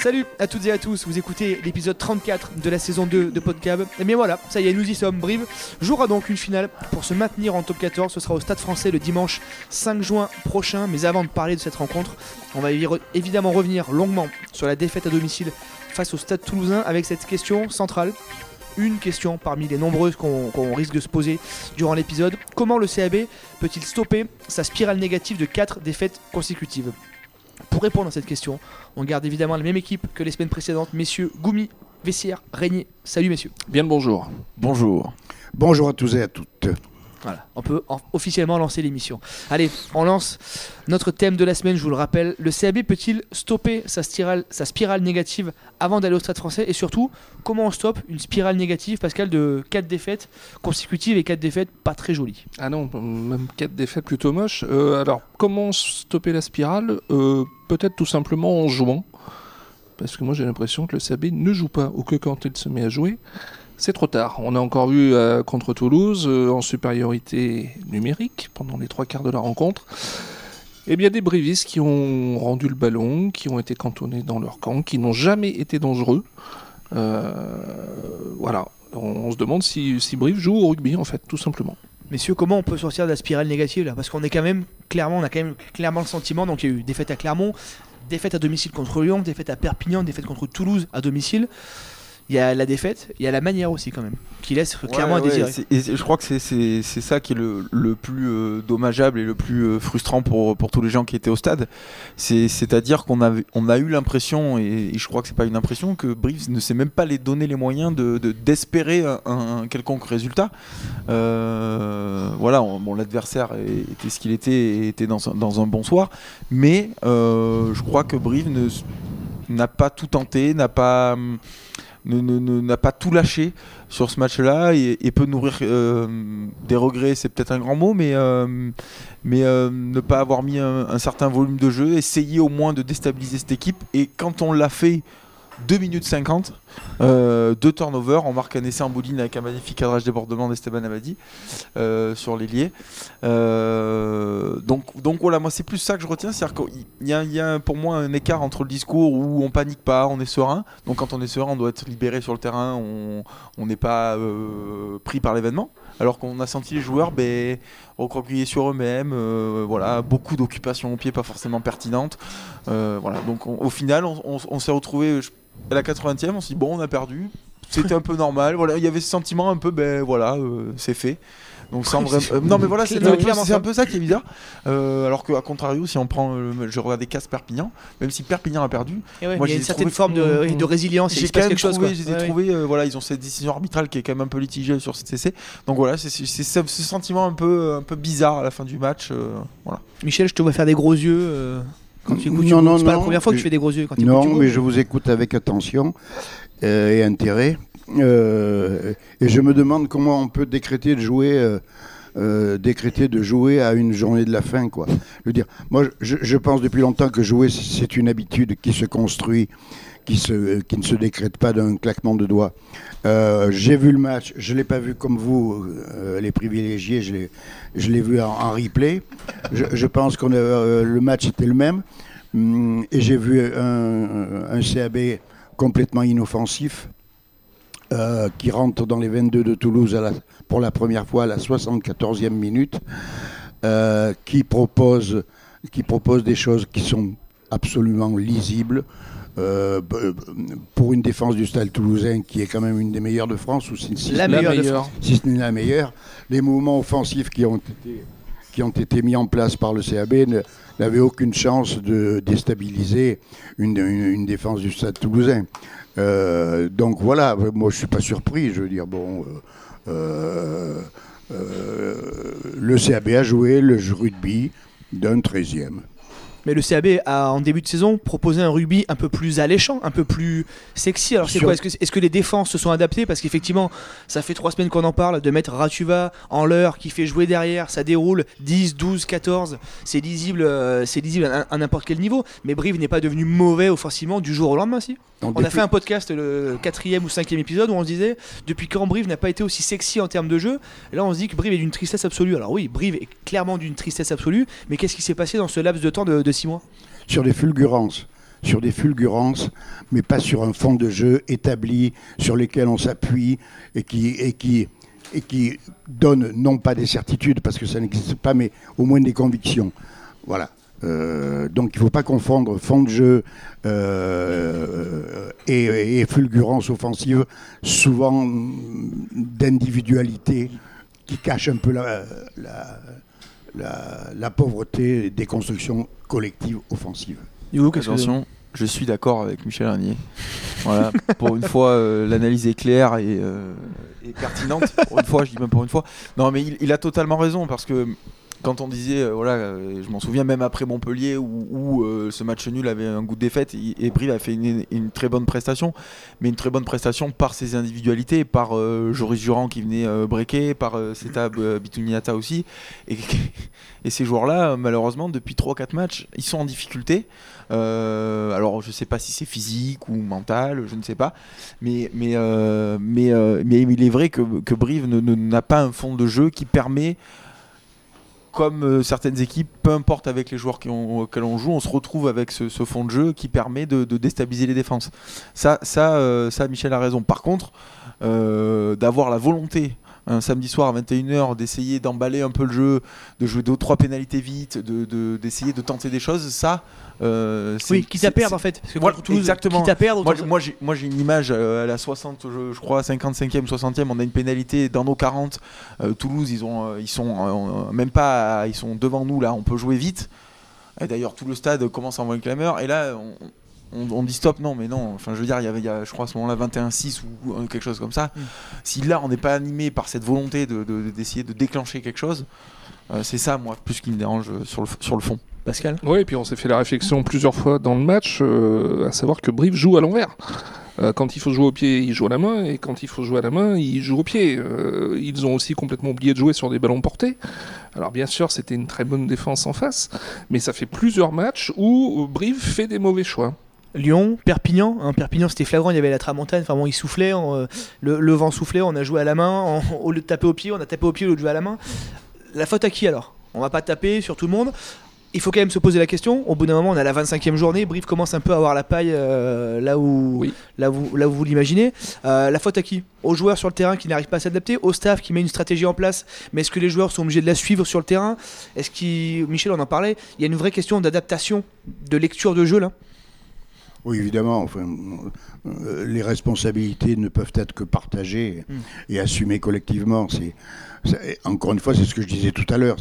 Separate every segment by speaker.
Speaker 1: Salut à toutes et à tous, vous écoutez l'épisode 34 de la saison 2 de Podcab. Et bien voilà, ça y est, nous y sommes. Brive jouera donc une finale pour se maintenir en top 14. Ce sera au Stade français le dimanche 5 juin prochain. Mais avant de parler de cette rencontre, on va évidemment revenir longuement sur la défaite à domicile face au Stade toulousain avec cette question centrale. Une question parmi les nombreuses qu'on risque de se poser durant l'épisode. Comment le CAB peut-il stopper sa spirale négative de 4 défaites consécutives? Pour répondre à cette question, on garde évidemment la même équipe que les semaines précédentes, messieurs Goumi, Vessière, Régnier. Salut messieurs.
Speaker 2: Bien le bonjour.
Speaker 3: Bonjour.
Speaker 4: Bonjour à tous et à toutes.
Speaker 1: Voilà, on peut officiellement lancer l'émission. Allez, on lance notre thème de la semaine, je vous le rappelle. Le CAB peut-il stopper sa spirale, négative avant d'aller au stade français? Et surtout, comment on stoppe une spirale négative, Pascal, de 4 défaites consécutives et 4 défaites pas très jolies?
Speaker 2: Ah non, même 4 défaites plutôt moches. Euh, alors, comment stopper la spirale? Euh, Peut-être tout simplement en jouant. Parce que moi j'ai l'impression que le CAB ne joue pas, ou que quand il se met à jouer, c'est trop tard. On a encore vu euh, contre Toulouse, euh, en supériorité numérique, pendant les trois quarts de la rencontre, eh bien des brivistes qui ont rendu le ballon, qui ont été cantonnés dans leur camp, qui n'ont jamais été dangereux. Euh, voilà. On, se demande si, si Brive joue au rugby, en fait, tout simplement.
Speaker 1: Messieurs, comment on peut sortir de la spirale négative Parce qu'on est quand même clairement, on a quand même clairement le sentiment. Donc il y a eu défaite à Clermont, défaite à domicile contre Lyon, défaite à Perpignan, défaite contre Toulouse à domicile il y a la défaite, il y a la manière aussi quand même, qui laisse clairement à désirer.
Speaker 3: Et je crois que c'est ça qui est le, le plus euh, dommageable et le plus euh, frustrant pour, pour tous les gens qui étaient au stade. C'est-à-dire qu'on a, on a eu l'impression, et, je crois que c'est pas une impression, que Brives ne sait même pas les donner les moyens d'espérer de, un, quelconque résultat. Euh, voilà, bon, l'adversaire était ce qu'il était et était dans, dans, un bon soir, mais je crois que Brive n'a pas tout tenté, n'a pas n'a pas tout lâché sur ce match-là et, peut nourrir euh, des regrets, c'est peut-être un grand mot, mais, euh, euh, ne pas avoir mis un, certain volume de jeu, essayer au moins de déstabiliser cette équipe. Et quand on l'a fait 2 minutes 50, euh, deux turnovers. On marque un essai en bouline avec un magnifique cadrage débordement d'Esteban Abadi euh, sur l'ailier. Euh, donc, donc voilà, moi c'est plus ça que je retiens. C'est-à-dire qu'il y, a pour moi un écart entre le discours où on panique pas, on est serein. Donc quand on est serein, on doit être libéré sur le terrain, on n'est pas pris par l'événement. Alors qu'on a senti les joueurs ben, sur eux-mêmes, voilà, beaucoup d'occupations au pied pas forcément pertinentes. voilà, donc au final, on, on s'est retrouvé à la 80e, on s'est dit bon, on a perdu. C'était un peu normal. Voilà, il y avait ce sentiment un peu, ben voilà, euh, c'est fait. Donc sans euh, non mais voilà c'est un peu ça qui est bizarre. Euh, alors qu'à contrario si on prend je regardais Casse Perpignan même si Perpignan a perdu,
Speaker 1: moi, a une certaine forme de, de résilience.
Speaker 3: J'ai quand même quelque trouvé, chose, trouvé voilà ils ont cette décision arbitrale qui est quand même un peu litigée sur cet essai. Donc voilà c'est ce sentiment un peu un peu bizarre à la fin du match. voilà.
Speaker 1: Michel je te vois faire des gros yeux. Quand tu écoutes, non, non, c'est pas la première fois que tu fais des gros yeux. Quand tu
Speaker 4: non, mais je vous écoute avec attention euh, et intérêt. Euh, et je me demande comment on peut décréter de jouer. Euh, décréter de jouer à une journée de la fin, quoi. Je veux dire, moi, je, je pense depuis longtemps que jouer, c'est une habitude qui se construit, qui, ne se décrète pas d'un claquement de doigts. Euh, j'ai vu le match, je ne l'ai pas vu comme vous, euh, les privilégiés, je l'ai vu en, replay. Je, pense que euh, le match était le même. Hum, et j'ai vu un, CAB complètement inoffensif qui rentre dans les 22 de Toulouse pour la première fois à la 74e minute, qui propose des choses qui sont absolument lisibles. Euh, pour une défense du stade toulousain qui est quand même une des meilleures de France, ou si,
Speaker 1: la, meilleure,
Speaker 4: si ce n'est la meilleure, les mouvements offensifs qui ont été, qui ont été mis en place par le CAB n'avaient aucune chance de déstabiliser une, défense du stade toulousain. Euh, donc voilà, moi je suis pas surpris, je veux dire, bon, euh, le CAB a joué le rugby d'un 13e.
Speaker 1: Mais le CAB a en début de saison proposé un rugby un peu plus alléchant, un peu plus sexy. Alors c'est quoi Est-ce que, les défenses se sont adaptées? Parce qu'effectivement, ça fait trois semaines qu'on en parle, de mettre Ratuva en l'heure qui fait jouer derrière, ça déroule 10, 12, 14, c'est lisible, euh, c'est lisible à, n'importe quel niveau. Mais Brive n'est pas devenu mauvais offensivement du jour au lendemain, si On a fait un podcast, le quatrième ou cinquième épisode, où on se disait depuis quand Brive n'a pas été aussi sexy en termes de jeu? Et là, on se dit que Brive est d'une tristesse absolue. Alors oui, Brive est clairement d'une tristesse absolue, mais qu'est-ce qui s'est passé dans ce laps de temps de, de six mois?
Speaker 4: Sur des fulgurances, sur des fulgurances, mais pas sur un fond de jeu établi sur lesquels on s'appuie et qui, et qui, et qui donne non pas des certitudes parce que ça n'existe pas, mais au moins des convictions. Voilà. Euh, donc il ne faut pas confondre fond de jeu euh, et, et fulgurance offensive, souvent d'individualité qui cache un peu la, la, la, la pauvreté des constructions collectives offensives.
Speaker 1: Hugo,
Speaker 3: Attention, je suis d'accord avec Michel Ranier. Voilà, pour une fois, euh, l'analyse est claire et, euh, et pertinente. Pour une fois, je dis même pour une fois. Non, mais il, il a totalement raison parce que quand on disait, euh, voilà, euh, je m'en souviens même après Montpellier où, euh, ce match nul avait un goût de défaite et Brive a fait une, très bonne prestation, mais une très bonne prestation par ses individualités, par Joris Durand qui venait breaker, par Seta Bituniata aussi. Et, ces joueurs-là, malheureusement, depuis 3-4 matchs, ils sont en difficulté. Alors je sais pas si c'est physique ou mental, je ne sais pas, mais mais mais, mais il est vrai que, Brive ne- ne- n'a pas un fond de jeu qui permet comme euh, certaines équipes, peu importe avec les joueurs auxquels on joue, on se retrouve avec ce, fond de jeu qui permet de, déstabiliser les défenses. Ça, ça, euh, ça, Michel a raison. Par contre, euh, d'avoir la volonté un samedi soir à 21h d'essayer d'emballer un peu le jeu, de jouer deux ou trois pénalités vite, de- de- d'essayer de, tenter des choses, ça, euh, c'est-
Speaker 1: Oui, quitte à perdre en fait. Parce que Toulouse,
Speaker 3: exactement.
Speaker 1: Quitte à perdre,
Speaker 3: moi, j'ai- moi, moi, une image euh, à la 60, je, je crois, 55e, 60e. On a une pénalité dans nos 40. Euh, Toulouse, ils, ont, euh, ils sont même pas, ils sont devant nous là. On peut jouer vite. Et d'ailleurs, tout le stade commence à envoyer une clameur. Et là, on, on- on dit stop. Non, mais non. Enfin, je veux dire, il y avait, il y a, je crois, à ce moment-là, 21-6 ou quelque chose comme ça.
Speaker 1: Mm.
Speaker 3: Si là, on n'est pas animé par cette volonté de, de- d'essayer de déclencher quelque chose, euh, c'est ça, moi, plus qui me dérange euh, sur le, sur le fond.
Speaker 1: Pascal?
Speaker 2: Oui, et puis on s'est fait la réflexion plusieurs fois dans le match, euh, à savoir que Brive joue à l'envers. Euh, quand il faut jouer au pied, il joue à la main, et quand il faut jouer à la main, il joue au pied. Euh, ils ont aussi complètement oublié de jouer sur des ballons portés. Alors bien sûr, c'était une très bonne défense en face, mais ça fait plusieurs matchs où Brive fait des mauvais choix.
Speaker 1: Lyon, Perpignan. hein, Perpignan, c'était flagrant. Il y avait la tramontane. Enfin bon, il soufflait. on, euh, le, le vent soufflait. On a joué à la main. on- au lieu de taper au pied, on a tapé au pied au lieu de jouer à la main. La faute à qui alors? On va pas taper sur tout le monde. Il faut quand même se poser la question. Au bout d'un moment, on a la 25e journée. Brive commence un peu à avoir la paille euh, là où,
Speaker 2: Oui.
Speaker 1: là où, là où vous l'imaginez. Euh, la faute à qui? Aux joueurs sur le terrain qui n'arrivent pas à s'adapter, au staff qui met une stratégie en place. Mais est-ce que les joueurs sont obligés de la suivre sur le terrain? Est-ce qu'il, Michel, on en parlait. Il y a une vraie question d'adaptation, de lecture de jeu là?
Speaker 4: Oui, évidemment. Enfin, euh, les responsabilités ne peuvent être que partagées
Speaker 1: Mm.
Speaker 4: et assumées collectivement. C'est, encore une fois, c'est ce que je disais tout à l'heure.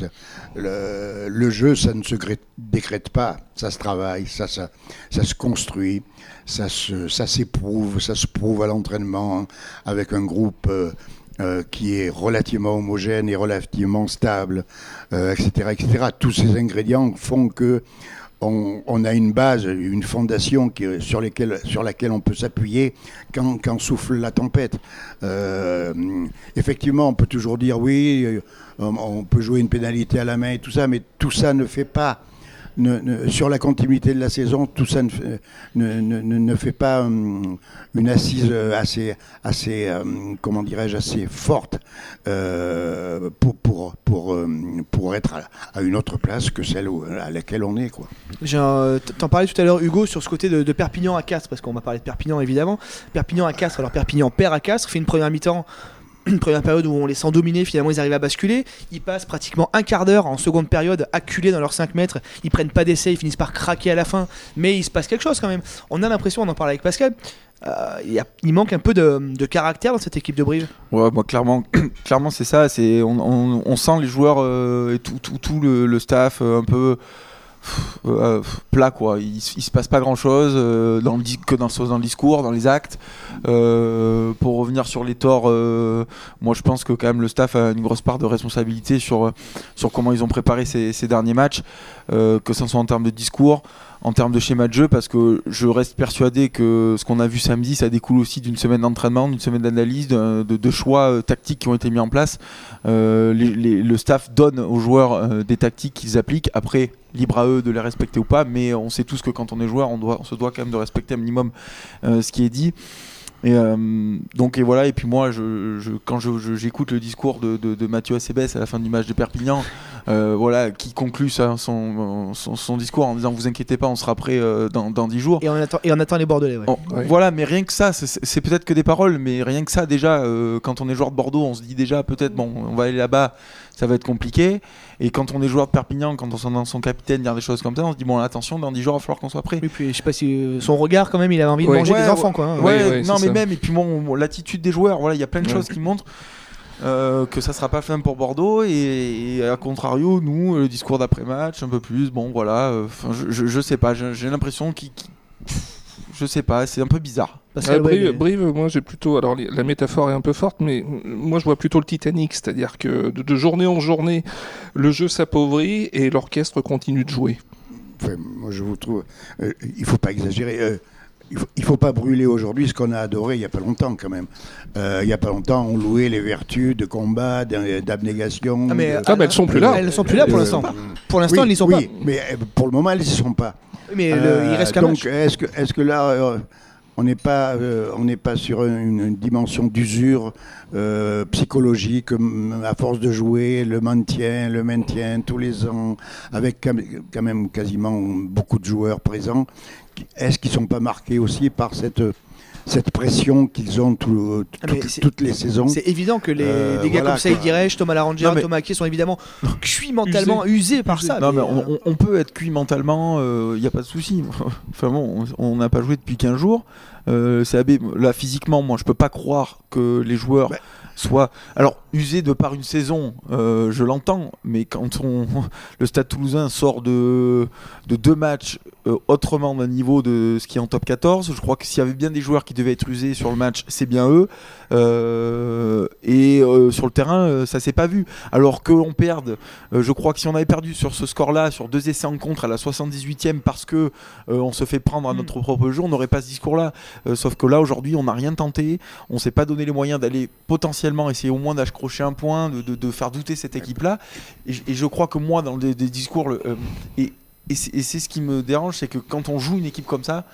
Speaker 4: Le, le jeu, ça ne se décrète pas. Ça se travaille, ça, ça, ça se construit, ça, se, ça s'éprouve, ça se prouve à l'entraînement hein, avec un groupe. euh, euh, qui est relativement homogène et relativement stable, euh, etc., etc. Tous ces ingrédients font que on, a une base, une fondation sur, laquelle on peut s'appuyer quand, souffle la tempête. Euh, effectivement, on peut toujours dire oui, euh, on peut jouer une pénalité à la main et tout ça, mais tout ça ne fait pas. Ne- sur la continuité de la saison, tout ça ne, ne, fait pas hum, une assise euh, assez, assez hum, comment dirais-je, assez forte euh, pour, pour, pour, pour être à, une autre place que celle où- à laquelle on est. Quoi.
Speaker 1: T'en parlais tout à l'heure, Hugo, sur ce côté de, de Perpignan à Castres, parce qu'on va parler de Perpignan évidemment. Perpignan à Castres, alors Perpignan perd à Castres, fait une première mi-temps, une première période où on les sent dominer, finalement ils arrivent à basculer. Ils passent pratiquement un quart d'heure en seconde période, acculés dans leurs 5 mètres. Ils prennent pas d'essai, ils finissent par craquer à la fin, mais il se passe quelque chose quand même. On a l'impression, on en parlait avec Pascal, euh, il manque un peu de, caractère dans cette équipe de Brive.
Speaker 3: Ouais, clairement, clairement c'est ça. On, sent les joueurs euh, et tout, tout, tout le, staff euh, un peu euh, plat quoi. Il, se passe pas grand chose dans le que dans, le discours, dans les actes. Euh, pour revenir sur les torts, euh, moi je pense que quand même le staff a une grosse part de responsabilité sur sur comment ils ont préparé ces, derniers matchs, euh, que ce soit en termes de discours, en termes de schéma de jeu, parce que je reste persuadé que ce qu'on a vu samedi, ça découle aussi d'une semaine d'entraînement, d'une semaine d'analyse, de, choix euh, tactiques qui ont été mis en place. Euh, le staff donne aux joueurs euh, des tactiques qu'ils appliquent. Après, libre à eux de les respecter ou pas, mais on sait tous que quand on est joueur, on, doit, on se doit quand même de respecter un minimum euh, ce qui est dit. Et euh, donc et voilà et puis moi je, je- quand je- je- j'écoute le discours de, de, de Mathieu Acebes à la fin du match de Perpignan euh, voilà qui conclut ça, son, son, son discours en disant vous inquiétez pas on sera prêt euh, dans, dans 10 jours
Speaker 1: Et on attend, et on attend les Bordelais. ouais.
Speaker 2: Ouais.
Speaker 3: Voilà, mais rien que ça, c'est- peut-être que des paroles, mais rien que ça, déjà, euh, quand on est joueur de Bordeaux, on se dit déjà peut-être, bon, on va aller là-bas, ça va être compliqué. Et quand on est joueur de Perpignan, quand on s'entend son capitaine dire des choses comme ça, on se dit, bon, attention, dans 10 jours, il va falloir qu'on soit prêt.
Speaker 1: Et puis je sais pas si euh, son regard quand même, il avait envie de manger
Speaker 3: Ouais,
Speaker 1: des enfants quoi. hein.
Speaker 3: Ouais,
Speaker 2: Ouais, ouais,
Speaker 3: non, mais
Speaker 2: ça.
Speaker 3: même, et puis bon, bon, l'attitude des joueurs, voilà, il y a plein de
Speaker 2: Ouais.
Speaker 3: choses qui montrent. euh, que ça sera pas fin pour Bordeaux et, et à contrario nous le discours d'après match un peu plus bon voilà euh, je, je, je sais pas j'ai l'impression qu'il qu'il- je sais pas c'est un peu bizarre
Speaker 1: Parce
Speaker 2: Ah,
Speaker 1: ouais,
Speaker 2: Brive,
Speaker 1: mais-
Speaker 2: Brive, moi j'ai plutôt. Alors la métaphore est un peu forte, mais moi je vois plutôt le Titanic, c'est-à-dire que de, de journée en journée, le jeu s'appauvrit et l'orchestre continue de jouer.
Speaker 4: Enfin, moi, je vous trouve. euh, il faut pas exagérer. euh, il faut, il faut pas brûler aujourd'hui ce qu'on a adoré il y a pas longtemps quand même. Euh, il y a pas longtemps, on louait les vertus de combat, d'abnégation.
Speaker 1: Ah, mais,
Speaker 4: de-
Speaker 2: Ah, elles sont plus là.
Speaker 1: Elles ne sont plus là pour
Speaker 4: Euh,
Speaker 1: l'instant. Pour l'instant,
Speaker 4: oui,
Speaker 1: ils n'y sont
Speaker 4: oui, mais euh, pour le moment, elles n'y sont pas.
Speaker 1: Pas. Mais le-
Speaker 4: Euh,
Speaker 1: il reste qu'un
Speaker 4: donc, est-ce que, là, euh, on n'est pas, euh, on n'est pas sur une, une dimension d'usure euh, psychologique, hum, à force de jouer, le maintien, le maintien tous les ans, avec quand même- quand même quasiment beaucoup de joueurs présents. Est-ce qu'ils sont pas marqués aussi par cette cette pression qu'ils ont tout-
Speaker 1: Ah, mais
Speaker 4: toutes- les saisons
Speaker 1: C'est évident que les,
Speaker 4: Euh,
Speaker 1: des gars
Speaker 4: voilà,
Speaker 1: comme Saïd
Speaker 4: quoi.
Speaker 1: Diresh, Thomas Larangera,
Speaker 3: Non, mais-
Speaker 1: Thomas Aké sont évidemment cuits mentalement, usés, par ça.
Speaker 3: Non, mais
Speaker 1: mais,
Speaker 3: on,
Speaker 1: euh,
Speaker 3: on- on peut être cuit mentalement, il n'y a pas de souci. enfin bon, on- on n'a pas joué depuis 15 jours. Euh, c'est AB, là physiquement, moi je peux pas croire que les joueurs
Speaker 4: Ouais.
Speaker 3: soient. Alors, usés de par une saison, euh, je l'entends, mais quand on, le Stade toulousain sort de, de deux matchs euh, autrement d'un niveau de ce qui est en top 14, je crois que s'il y avait bien des joueurs qui devaient être usés sur le match, c'est bien eux. Euh, et sur le terrain, ça s'est pas vu. Alors qu'on perde, euh, je crois que si on avait perdu sur ce score-là, sur deux essais en contre à la 78e, parce que on se fait prendre à
Speaker 1: Mm.
Speaker 3: notre propre jeu, on n'aurait pas ce discours-là. Euh, sauf que là, aujourd'hui, on n'a rien tenté. On s'est pas donné les moyens d'aller potentiellement essayer au moins d'accrocher un point, de, de- faire douter cette équipe-là. Et, je- et je crois que moi, dans des, discours, euh, et, et c'est ce qui me dérange, c'est que quand on joue une équipe comme ça,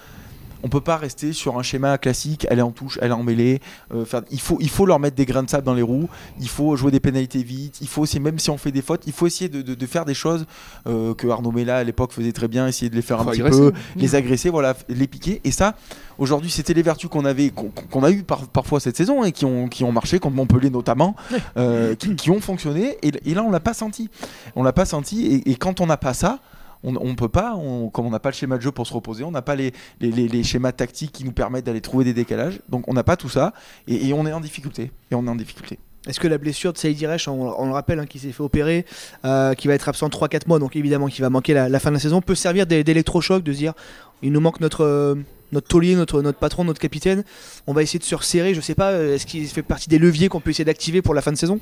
Speaker 3: on peut pas rester sur un schéma classique, elle est en touche, elle est en mêlée. euh, faire- il, faut, il faut leur mettre des grains de sable dans les roues, il faut jouer des pénalités vite, il faut aussi, même si on fait des fautes, il faut essayer de, de- de faire des choses euh, que Arnaud Mella à l'époque faisait très bien, essayer de les faire un
Speaker 2: Faut
Speaker 3: petit
Speaker 2: agresser.
Speaker 3: peu, les agresser, voilà, les piquer. Et ça, aujourd'hui, c'était les vertus qu'on avait, qu'on a eu par- parfois cette saison et qui ont, qui ont marché, contre Montpellier notamment, euh, qui, qui ont fonctionné. Et, et là, on l'a pas senti. On l'a pas senti. Et, et quand on n'a pas ça, on, on peut pas, on- comme on n'a pas le schéma de jeu pour se reposer, on n'a pas les, les, les- les schémas tactiques qui nous permettent d'aller trouver des décalages. Donc on n'a pas tout ça et, et on est en difficulté. Et on est en difficulté.
Speaker 1: Est-ce que la blessure de Saïd Diresh, on, on le rappelle, hein, qui s'est fait opérer, euh, qui va être absent 3-4 mois, donc évidemment qui va manquer la, la fin de la saison, peut servir d'é- d'électrochoc, de se dire il nous manque notre, euh, notre taulier, notre, notre patron, notre capitaine, on va essayer de se resserrer, je sais pas, euh, est-ce qu'il fait partie des leviers qu'on peut essayer d'activer pour la fin de saison?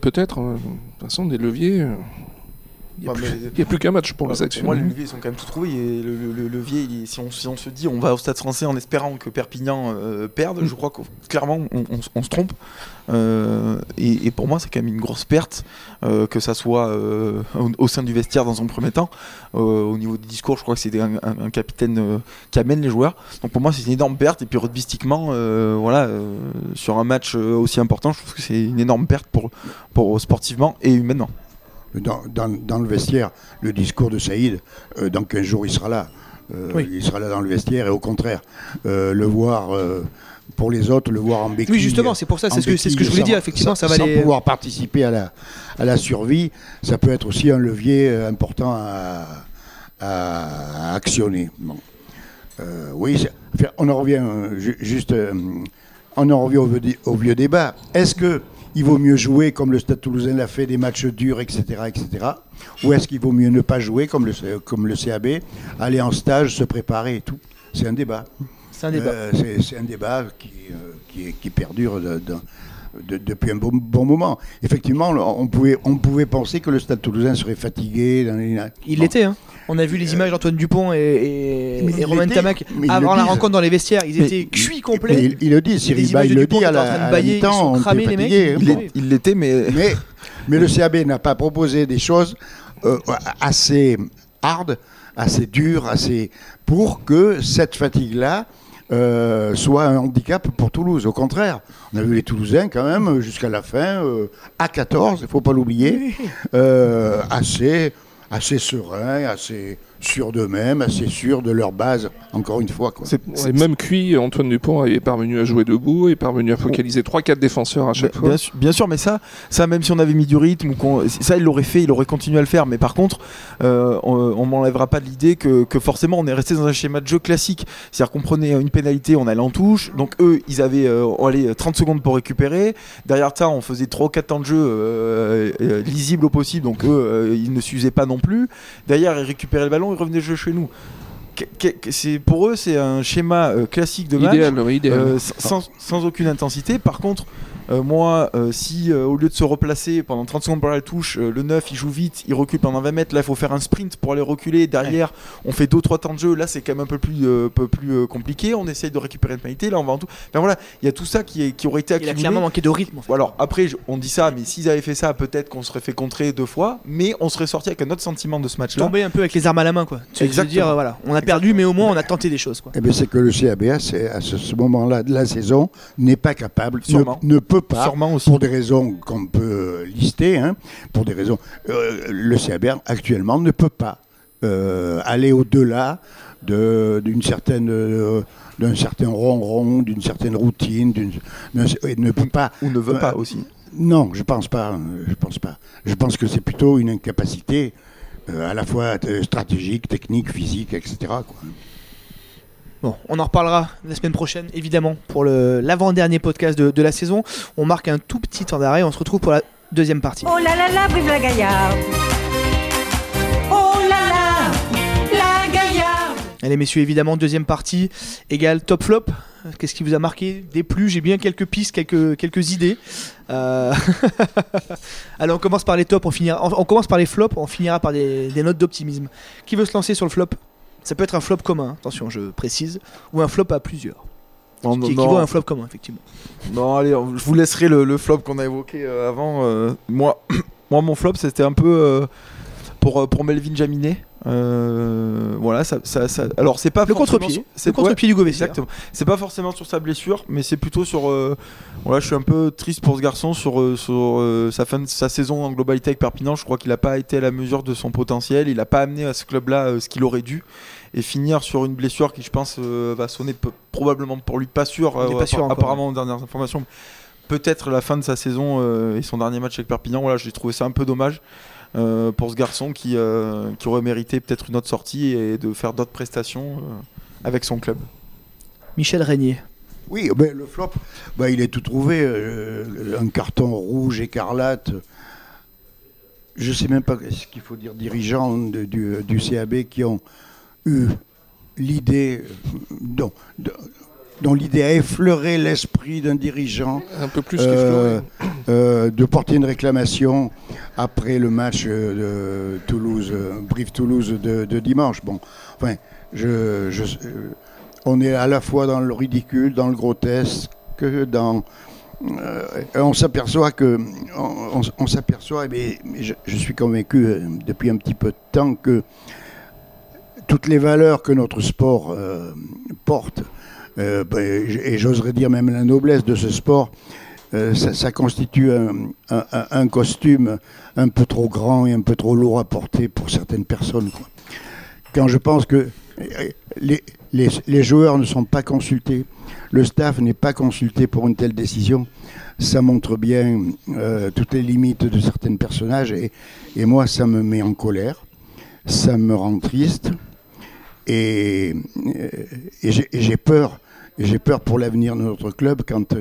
Speaker 2: Peut-être. euh, de toute façon, des leviers. Il n'y a, y a plus qu'un match pour
Speaker 3: Bah,
Speaker 2: les
Speaker 3: pour
Speaker 2: actions.
Speaker 3: moi, les leviers ils sont quand même tout trouvés. Et le, le- le levier, il si, on, si on se dit on va au stade français en espérant que Perpignan euh, perde,
Speaker 2: Mm.
Speaker 3: je crois que clairement on, on s- on se trompe. Euh, et, et pour moi, c'est quand même une grosse perte, euh, que ça soit au, au sein du vestiaire dans un premier temps. Au niveau du discours, je crois que c'est un, un- un capitaine qui amène les joueurs. Donc pour moi, c'est une énorme perte. Et puis rugbystiquement, voilà, sur un match aussi important, je trouve que c'est une énorme perte pour, pour sportivement et humainement.
Speaker 4: Dans, dans- dans le vestiaire, le discours de Saïd, euh, dans 15 jours, il sera là. Euh,
Speaker 1: Oui.
Speaker 4: Il sera là dans le vestiaire et au contraire, euh, le voir euh, pour les autres, le voir en béquille.
Speaker 1: Oui, justement, c'est pour ça, c'est ce que, c'est ce que je voulais dire, effectivement, ça va
Speaker 4: sans
Speaker 1: les.
Speaker 4: pouvoir participer à la, à la survie, ça peut être aussi un levier important à, à- actionner. Bon. Euh, oui, on en revient ju- juste, on en revient au vieux débat. Est-ce que il vaut mieux jouer comme le Stade Toulousain l'a fait, des matchs durs, etc., etc., ou est-ce qu'il vaut mieux ne pas jouer comme le, C- comme le CAB, aller en stage, se préparer et tout? C'est un débat.
Speaker 1: C'est un débat.
Speaker 4: Euh, c'est- un débat qui, euh, qui, est- qui perdure de- de- de- depuis un bon, bon moment. Effectivement, on pouvait, on pouvait penser que le Stade Toulousain serait fatigué. dans les-
Speaker 1: Il
Speaker 4: Bon.
Speaker 1: l'était, hein. On a vu les images d'Antoine Dupont et, et, Romain Tamac
Speaker 4: ils
Speaker 1: avant la
Speaker 4: disent.
Speaker 1: rencontre dans les vestiaires. Ils
Speaker 3: Mais-
Speaker 1: étaient cuits complets.
Speaker 4: il, il le dit,
Speaker 1: des
Speaker 4: Cyril Bay le
Speaker 1: Dupont
Speaker 4: dit à la,
Speaker 1: bailler, ils sont cramés, les mecs.
Speaker 3: Il l'était, mais
Speaker 4: Mais, mais le CAB n'a pas proposé des choses euh, assez, hard, assez dur, assez pour que cette fatigue-là euh, soit un handicap pour Toulouse. Au contraire, on a vu les Toulousains quand même jusqu'à la fin euh, à 14, il faut pas l'oublier, euh, assez assez sereins, assez sûrs d'eux-mêmes, assez sûrs de leur base, encore une fois. Quoi.
Speaker 2: C'est, c'est même cuit, Antoine Dupont est parvenu à jouer debout, est parvenu à focaliser 3-4 défenseurs à chaque
Speaker 3: Bien-
Speaker 2: fois.
Speaker 3: Bien, sûr, bien sûr, mais ça, ça, même si on avait mis du rythme, ou qu'on- ça, il l'aurait fait, il aurait continué à le faire. Mais par contre, euh, on, on m'enlèvera pas de l'idée que, que forcément, on est resté dans un schéma de jeu classique. C'est-à-dire qu'on prenait une pénalité, on allait en touche. Donc eux, ils avaient euh, allez, 30 secondes pour récupérer. Derrière ça, on faisait 3 ou 4 temps de jeu euh, euh, lisibles au possible. Donc eux, euh, ils ne s'usaient pas non plus. Derrière, ils récupéraient le ballon, ils revenaient jouer chez nous. C'est, pour eux, c'est un schéma euh, classique de match.
Speaker 2: Idéal, oui, idéal.
Speaker 3: Euh, sans, sans aucune intensité. Par contre, euh, moi, euh, si euh, au lieu de se replacer pendant 30 secondes pour la touche, euh, le 9 il joue vite, il recule pendant 20 mètres, là il faut faire un sprint pour aller reculer. Derrière, on fait 2-3 temps de jeu, là c'est quand même un peu plus, euh, peu plus euh, compliqué. On essaye de récupérer une pénalité, là on va en tout. Enfin voilà, il y a tout ça qui, est, qui aurait été
Speaker 1: Il a
Speaker 3: accumulé.
Speaker 1: clairement manqué de rythme. en fait.
Speaker 3: Alors après, je- on dit ça, mais s'ils avaient fait ça, peut-être qu'on serait fait contrer deux fois, mais on serait sorti avec un autre sentiment de ce match-là.
Speaker 1: Tomber un peu avec les armes à la main, quoi. Se
Speaker 3: Exactement.
Speaker 1: dire, voilà, on a perdu, mais au moins on a tenté des choses, quoi.
Speaker 4: Eh bien, c'est que le CABA, c'est à ce, ce moment-là de la saison, n'est pas capable, ne,
Speaker 3: Sûrement.
Speaker 4: ne peut pas,
Speaker 3: Sûrement aussi.
Speaker 4: pour des raisons qu'on peut lister, hein, pour des raisons, euh, le CABR actuellement ne peut pas euh, aller au-delà de- d'une certaine, euh, d'un certain ronron, d'une certaine routine, d'une, ne peut pas.
Speaker 3: Ou ne veut pas aussi.
Speaker 4: Non, je pense pas. Je pense pas. Je pense que c'est plutôt une incapacité à la fois stratégique, technique, physique, etc. quoi.
Speaker 1: Bon, on en reparlera la semaine prochaine, évidemment, pour le- l'avant-dernier podcast de, de la saison. On marque un tout petit temps d'arrêt, on se retrouve pour la deuxième partie.
Speaker 5: Oh là là là, vive la gaillarde Oh là là, la gaillarde
Speaker 1: Allez messieurs, évidemment, deuxième partie égale top flop. Qu'est-ce qui vous a marqué? Des plus J'ai bien quelques pistes, quelques, quelques idées. Euh, Allez, on commence par les tops, on, finira... on on commence par les flops, on finira par des, des notes d'optimisme. Qui veut se lancer sur le flop? Ça peut être un flop commun, attention, je précise, ou un flop à plusieurs.
Speaker 3: Non,
Speaker 1: qui équivaut à un flop commun, effectivement.
Speaker 3: Non, allez, on- je vous laisserai le, le flop qu'on a évoqué euh, avant. euh, moi, moi, mon flop, c'était un peu euh, pour, pour Melvin Jaminet. Euh, voilà, ça, ça, ça- Alors, c'est pas
Speaker 1: Le
Speaker 3: forcément
Speaker 1: contre-pied,
Speaker 3: sur-
Speaker 1: le
Speaker 3: C'est
Speaker 1: contre-pied du Govessier.
Speaker 3: Exactement. C'est pas forcément sur sa blessure, mais c'est plutôt sur. euh, voilà, je suis un peu triste pour ce garçon sur, euh, sur euh, sa fin de sa saison en globalité avec Perpignan. Je crois qu'il n'a pas été à la mesure de son potentiel. Il n'a pas amené à ce club-là ce qu'il aurait dû. Et finir sur une blessure qui, je pense, va sonner probablement pour lui, pas sûr.
Speaker 1: Pas sûr encore,
Speaker 3: apparemment, aux dernières informations. Peut-être la fin de sa saison et son dernier match avec Perpignan. Voilà, j'ai trouvé ça un peu dommage. Euh, pour ce garçon qui, euh, qui aurait mérité peut-être une autre sortie et de faire d'autres prestations euh, avec son club.
Speaker 1: Michel Régnier.
Speaker 4: Oui, ben, le flop, ben, il est tout trouvé. euh, un carton rouge écarlate. Je ne sais même pas ce qu'il faut dire dirigeants de- du, du CAB qui ont eu l'idée, dont, l'idée a effleuré l'esprit d'un dirigeant
Speaker 2: Un peu plus
Speaker 4: euh,
Speaker 2: qu'effleuré.
Speaker 4: Euh, de porter une réclamation après le match euh, de Toulouse, euh, Brive Toulouse de, dimanche. Bon, enfin, on est à la fois dans le ridicule, dans le grotesque, dans on s'aperçoit que on, s'aperçoit, mais, mais je, suis convaincu depuis un petit peu de temps que toutes les valeurs que notre sport porte, ben, et j'oserais dire même la noblesse de ce sport, euh, ça, constitue un, costume un peu trop grand et un peu trop lourd à porter pour certaines personnes. Quand je pense que euh, les, joueurs ne sont pas consultés, le staff n'est pas consulté pour une telle décision, ça montre bien euh, toutes les limites de certains personnages et, moi ça me met en colère, ça me rend triste et, j'ai- peur, j'ai peur pour l'avenir de notre club quand,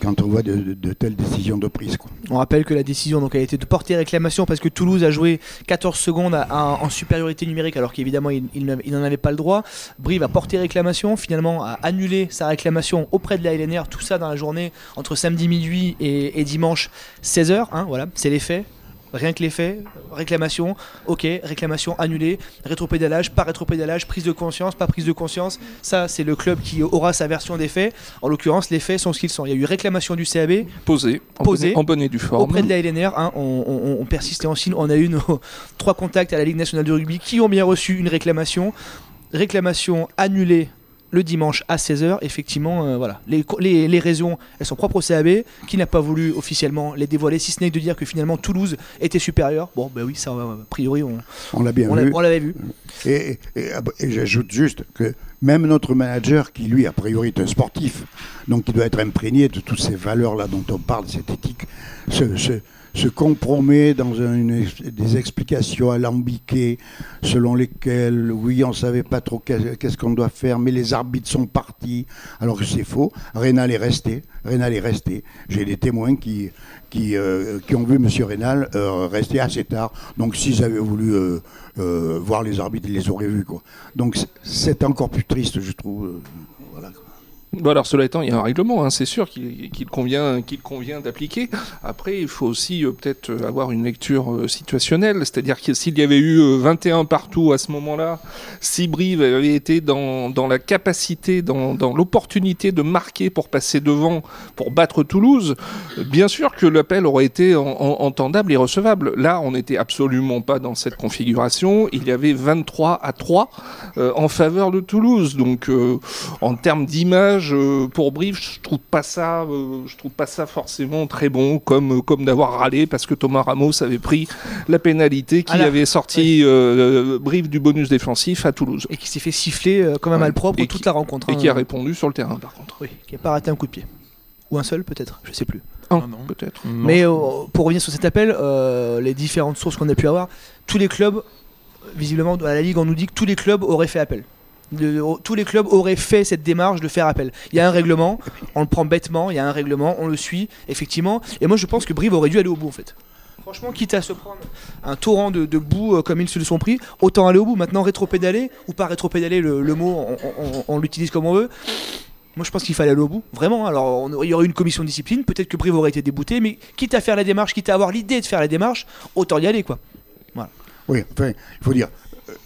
Speaker 4: quand on voit de, telles décisions de prise.
Speaker 1: On rappelle que la décision donc, a été de porter réclamation parce que Toulouse a joué 14 secondes en supériorité numérique alors qu'évidemment il, n'en avait pas le droit. Brive a porté réclamation, finalement a annulé sa réclamation auprès de la LNR, tout ça dans la journée entre samedi minuit et, dimanche 16h. voilà, c'est les faits. Rien que les faits, réclamation, ok, réclamation annulée, rétropédalage, pas rétropédalage, prise de conscience, pas prise de conscience. Ça, c'est le club qui aura sa version des faits. En l'occurrence, les faits sont ce qu'ils sont. Il y a eu réclamation du CAB
Speaker 2: Posé, en
Speaker 1: Posé.
Speaker 2: bonne- en bonne et due forme.
Speaker 1: auprès de la LNR. hein, on, on- on persiste et on signe. On a eu nos trois contacts à la Ligue nationale de rugby qui ont bien reçu une réclamation. Réclamation annulée le dimanche à 16h. Effectivement, euh, voilà. Les, les- les raisons, elles sont propres au CAB, qui n'a pas voulu officiellement les dévoiler, si ce n'est de dire que finalement Toulouse était supérieur. Bon, ben oui, ça, a priori, on,
Speaker 4: On l'a bien
Speaker 1: on
Speaker 4: vu.
Speaker 1: on l'avait vu.
Speaker 4: Et, et- et j'ajoute juste que même notre manager, qui lui, a priori, est un sportif, donc il doit être imprégné de toutes ces valeurs-là dont on parle, cette éthique, se, se- se compromet dans des explications alambiquées selon lesquelles, oui, on ne savait pas trop qu'est- qu'est-ce qu'on doit faire, mais les arbitres sont partis, alors que c'est faux. Rénal est resté. Rénal est resté. J'ai des témoins qui, qui, euh, ont vu M. Rénal euh, rester assez tard. Donc s'ils avaient voulu euh, voir les arbitres, ils les auraient vus. Quoi. Donc c'est encore plus triste, je trouve. voilà.
Speaker 2: Bon, alors cela étant, il y a un règlement, hein, c'est sûr qu'il convient, qu'il convient d'appliquer. Après, il faut aussi euh, peut-être euh, avoir une lecture euh, situationnelle, c'est-à-dire que s'il y avait eu euh, 21 partout à ce moment-là, si Brive avait été dans, dans la capacité, dans, dans l'opportunité de marquer pour passer devant, pour battre Toulouse, bien sûr que l'appel aurait été en- en- entendable et recevable. Là, on n'était absolument pas dans cette configuration. Il y avait 23 à 3 euh, en faveur de Toulouse. Donc, en termes d'image euh, pour Brive, je trouve pas ça, euh, je trouve pas ça forcément très bon, comme comme d'avoir râlé parce que Thomas Ramos avait pris la pénalité qui avait sorti euh, Brive du bonus défensif à Toulouse
Speaker 1: Et qui s'est fait siffler euh, comme un
Speaker 2: Ouais.
Speaker 1: malpropre toute
Speaker 2: qui-
Speaker 1: la rencontre.
Speaker 2: et
Speaker 1: hein.
Speaker 2: qui a répondu sur le terrain par contre.
Speaker 1: Oui, qui n'a pas raté un coup de pied. Ou un seul peut-être, je sais plus.
Speaker 2: Un,
Speaker 3: Ah non.
Speaker 2: peut-être.
Speaker 1: Mais euh, pour revenir sur cet appel, euh, les différentes sources qu'on a pu avoir, tous les clubs, visiblement à la Ligue, on nous dit que tous les clubs auraient fait appel. Tous les clubs auraient fait cette démarche de faire appel. Il y a un règlement, on le prend bêtement, il y a un règlement, on le suit, effectivement. Et moi je pense que Brive aurait dû aller au bout en fait. Franchement, quitte à se prendre un torrent de, de boue euh, comme ils se le sont pris, autant aller au bout. Maintenant, rétropédaler, ou pas rétropédaler, le, le mot, on, l'utilise comme on veut. Moi, je pense qu'il fallait aller au bout, vraiment. Alors, il y aurait une commission de discipline, peut-être que Brive aurait été débouté, mais quitte à faire la démarche, quitte à avoir l'idée de faire la démarche, autant y aller, quoi.
Speaker 4: Oui, enfin, il faut dire.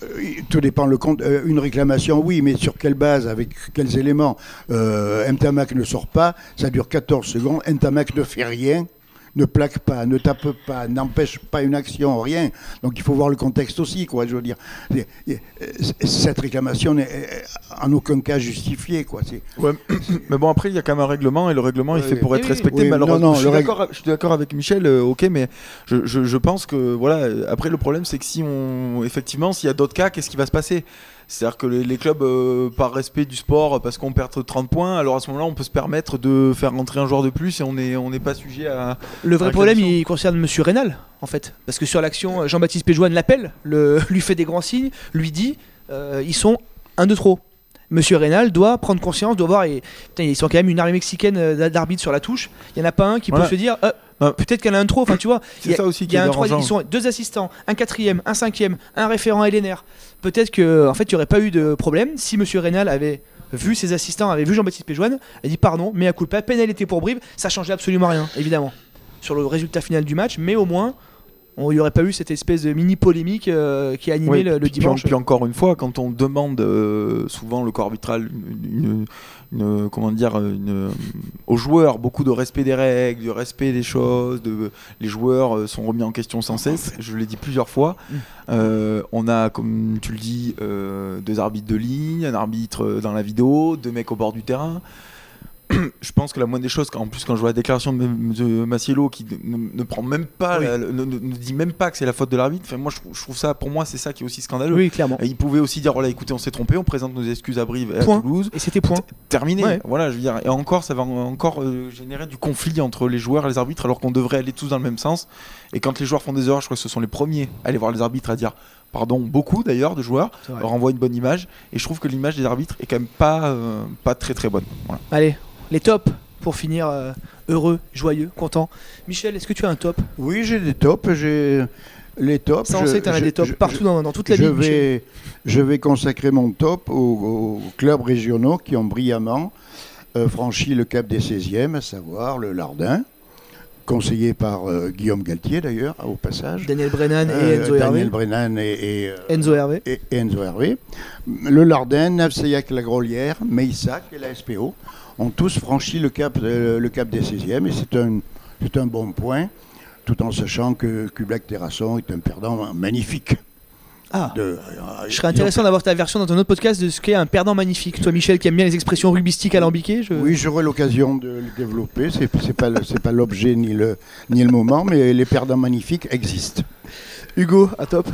Speaker 4: Euh, tout dépend le compte. euh, une réclamation, oui, mais sur quelle base, avec quels éléments? Euh, Ntamak ne sort pas, ça dure 14 secondes. Ntamak ne fait rien, ne plaque pas, ne tape pas, n'empêche pas une action, rien. Donc il faut voir le contexte aussi, quoi. Je veux dire, Et- et, cette réclamation n'est en aucun cas justifiée, quoi. C'est-
Speaker 3: Ouais, mais bon, après, il y a quand même un règlement et le règlement, il
Speaker 4: Oui,
Speaker 3: fait pour
Speaker 1: Oui,
Speaker 3: être
Speaker 1: oui.
Speaker 3: respecté.
Speaker 4: Oui,
Speaker 3: malheureusement,
Speaker 4: non, non,
Speaker 3: je, suis
Speaker 4: règle-
Speaker 3: d'accord, je suis d'accord avec Michel, euh, ok, mais je, je- je pense que, voilà, après, le problème, c'est que si on. Effectivement, s'il y a d'autres cas, qu'est-ce qui va se passer? C'est-à-dire que les, les clubs, euh, par respect du sport, parce qu'on perd 30 points, alors à ce moment-là, on peut se permettre de faire rentrer un joueur de plus et on n'est on pas sujet à.
Speaker 1: Le vrai problème, il concerne Monsieur Rénal, en fait. Parce que sur l'action, Jean-Baptiste Péjoine l'appelle, le- lui fait des grands signes, lui dit euh, ils sont un de trop. Monsieur Rénal doit prendre conscience, doit voir. Et, putain, ils sont quand même une armée mexicaine euh, d'arbitres sur la touche. Il n'y en a pas un qui
Speaker 3: Voilà.
Speaker 1: peut se dire euh, peut-être en a un de trop. Enfin, tu vois, il y
Speaker 3: C'est
Speaker 1: a-
Speaker 3: ça aussi
Speaker 1: il
Speaker 3: qui
Speaker 1: y a
Speaker 3: est
Speaker 1: un ils sont deux assistants, un quatrième, un cinquième, un référent LNR. Peut-être que en fait, il n'y aurait pas eu de problème si Monsieur Rénal avait vu ses assistants, avait vu Jean-Baptiste Péjoine, a dit pardon, mais à coup pas, pénalité pour Brive, ça changeait absolument rien, évidemment, sur le résultat final du match, mais au moins, on- il n'y aurait pas eu cette espèce de mini polémique euh, qui a animé
Speaker 3: Oui,
Speaker 1: le, le
Speaker 3: puis- puis,
Speaker 1: dimanche.
Speaker 3: puis encore une fois, quand on demande euh, souvent le corps arbitral, une, une- une- comment dire, une- aux joueurs beaucoup de respect des règles, de respect des choses, de, les joueurs euh, sont remis en question sans cesse. Je l'ai dit plusieurs fois.
Speaker 1: Mm.
Speaker 3: Euh, on a, comme tu le dis, euh, deux arbitres de ligne, un arbitre dans la vidéo, deux mecs au bord du terrain. je pense que la moindre des choses, en plus quand je vois la déclaration de, de Massiello qui ne, ne prend même pas,
Speaker 1: Oui.
Speaker 3: la- ne, dit même pas que c'est la faute de l'arbitre, enfin, moi je, trouve- je trouve ça, pour moi c'est ça qui est aussi scandaleux.
Speaker 1: Oui, clairement.
Speaker 3: Et il pouvait aussi dire voilà écoutez on s'est trompé, on présente nos excuses à Brive et à
Speaker 1: Point.
Speaker 3: Toulouse.
Speaker 1: Et c'était point.
Speaker 3: Terminé.
Speaker 1: Ouais.
Speaker 3: Voilà, je veux dire. Et encore, ça va en- encore euh, générer du conflit entre les joueurs et les arbitres, alors qu'on devrait aller tous dans le même sens. Et quand les joueurs font des erreurs, je crois que ce sont les premiers à aller voir les arbitres à dire pardon, beaucoup d'ailleurs de joueurs,
Speaker 1: C'est vrai.
Speaker 3: leur envoie une bonne image. Et je trouve que l'image des arbitres est quand même pas, euh, pas très très bonne. Voilà.
Speaker 1: Allez, les tops pour finir euh, heureux, joyeux, content. Michel, est-ce que tu as un top?
Speaker 4: Oui, j'ai des tops. J'ai les tops.
Speaker 1: Ça, on
Speaker 4: je-
Speaker 1: sait que tu as des tops
Speaker 4: je-
Speaker 1: partout dans, dans toute la
Speaker 4: je.
Speaker 1: Michel.
Speaker 4: vais, je vais consacrer mon top aux, aux clubs régionaux qui ont brillamment euh, franchi le cap des 16e, à savoir le Lardin, conseillé par euh, Guillaume Galtier d'ailleurs, au passage.
Speaker 1: Daniel Brennan et
Speaker 4: Euh,
Speaker 1: Enzo Hervé.
Speaker 4: Daniel Brennan et, et, euh,
Speaker 1: Enzo Hervé.
Speaker 4: et- et Enzo Hervé. Le Lardenne, Navseillac la Grolière, Meissac et la SPO ont tous franchi le cap, le cap des 16e et c'est un, c'est un bon point, tout en sachant que Kublac Terrasson est un perdant magnifique.
Speaker 1: Ah.
Speaker 4: De- euh,
Speaker 1: Je serais intéressant d'avoir ta version dans ton autre podcast de ce qu'est un perdant magnifique. Toi, Michel, qui aime bien les expressions rugbystiques alambiquées. Je...
Speaker 4: Oui, j'aurai l'occasion de le développer. C'est pas c'est pas l'objet ni le ni le moment, mais les perdants magnifiques existent.
Speaker 1: Hugo, à top.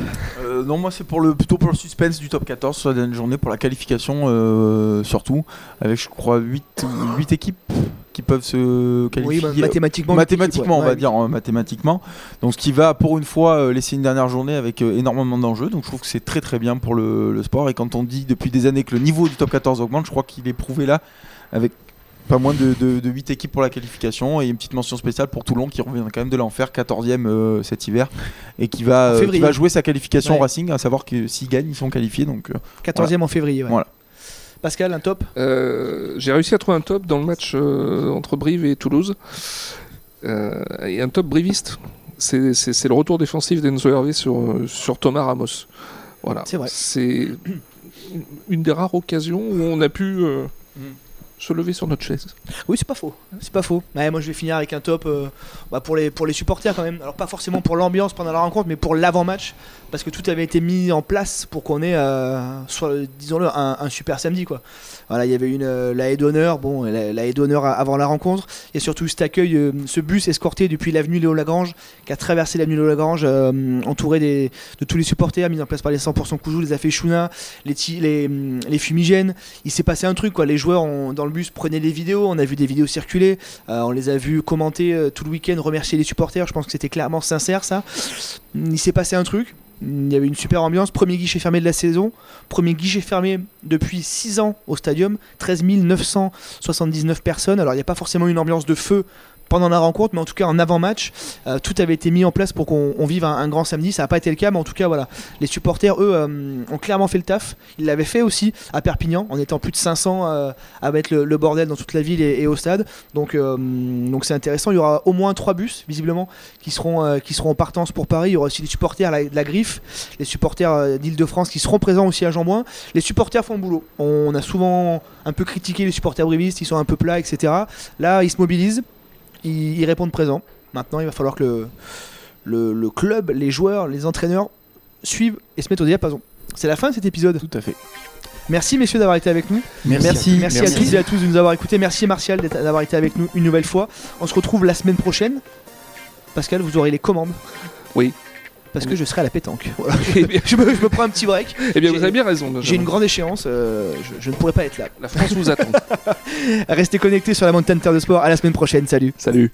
Speaker 3: Euh, non, moi c'est pour le plutôt pour le suspense du top 14 sur la dernière journée, pour la qualification euh, surtout, avec je crois 8, 8 équipes qui peuvent se
Speaker 1: Oui,
Speaker 3: qualifier.
Speaker 1: bah, mathématiquement.
Speaker 3: mathématiquement,
Speaker 1: ouais.
Speaker 3: on va dire euh, mathématiquement. Donc ce qui va pour une fois euh, laisser une dernière journée avec euh, énormément d'enjeux. Donc je trouve que c'est très très bien pour le, le sport. Et quand on dit depuis des années que le niveau du top 14 augmente, je crois qu'il est prouvé là avec pas moins de, de, de 8 équipes pour la qualification et une petite mention spéciale pour Toulon qui revient quand même de l'enfer 14e euh, cet hiver et qui va, qui va jouer sa qualification
Speaker 1: Ouais.
Speaker 3: au Racing, à savoir que s'ils gagnent, ils sont qualifiés. Donc euh,
Speaker 1: 14e en février. ouais.
Speaker 3: Voilà.
Speaker 1: Pascal, un top
Speaker 2: Euh, J'ai réussi à trouver un top dans le match euh, entre Brive et Toulouse. Euh, et un top briviste. C'est c'est- c'est le retour défensif d'Enzo Hervé sur, sur Thomas Ramos. Voilà.
Speaker 1: C'est vrai.
Speaker 2: C'est une des rares occasions où on a pu euh,
Speaker 1: Mm.
Speaker 2: se lever sur notre chaise.
Speaker 1: Oui, c'est pas faux. C'est pas faux. Ouais, moi, je vais finir avec un top euh, bah, pour, les, pour les supporters quand même. Alors, pas forcément pour l'ambiance pendant la rencontre, mais pour l'avant-match. Parce que tout avait été mis en place pour qu'on ait, euh, disons-le, un, super samedi. Quoi. Voilà, il y avait une, euh, la haie d'honneur. Bon, la, la haie d'honneur avant la rencontre. Il y a surtout cet accueil, euh, ce bus escorté depuis l'avenue Léo Lagrange, qui a traversé l'avenue Léo Lagrange, euh, entouré de tous les supporters, mis en place par les 100% Koujou, les Aféchouna, les, fumigènes. Il s'est passé un truc, quoi. Les joueurs dans le bus prenaient des vidéos, on a vu des vidéos circuler, euh, on les a vus commenter tout le week-end, remercier les supporters. Je pense que c'était clairement sincère, ça. Il s'est passé un truc. Il y avait une super ambiance. Premier guichet fermé de la saison. Premier guichet fermé depuis 6 ans au stadium. 13 979 personnes. Alors, il n'y a pas forcément une ambiance de feu pendant la rencontre, mais en tout cas en avant-match, euh, tout avait été mis en place pour qu'on on vive un, grand samedi. Ça n'a pas été le cas, mais en tout cas, voilà. Les supporters, eux, euh, ont clairement fait le taf. Ils l'avaient fait aussi à Perpignan, en étant plus de 500 euh, à mettre le, bordel dans toute la ville et, au stade. Donc, euh, donc c'est intéressant. Il y aura au moins trois bus, visiblement, qui seront, qui seront en partance pour Paris. Il y aura aussi les supporters de la Griffe, les supporters d'Île-de-France qui seront présents aussi à Jean-Bouin. Les supporters font le boulot. On a souvent un peu critiqué les supporters brivistes, ils sont un peu plats, etc. Là, ils se mobilisent, ils, ils répondent présents. Maintenant, il va falloir que le, le, le club, les joueurs, les entraîneurs suivent et se mettent au diapason. C'est la fin de cet épisode.
Speaker 3: tout à fait.
Speaker 1: Merci messieurs d'avoir été avec nous.
Speaker 3: Merci.
Speaker 1: Merci, à tous et à tous de nous avoir écoutés. Merci Martial d'avoir été avec nous une nouvelle fois. On se retrouve la semaine prochaine. Pascal, vous aurez les commandes.
Speaker 2: Oui.
Speaker 1: Parce que je serai à la pétanque. Voilà. Je, me, je me prends un petit break.
Speaker 2: eh bien, vous avez bien raison.
Speaker 1: J'ai une grande échéance. euh, je, je ne pourrai pas être là.
Speaker 2: La France vous attend.
Speaker 1: Restez connectés sur la montagne Terre de Sport. À la semaine prochaine. Salut.
Speaker 2: Salut.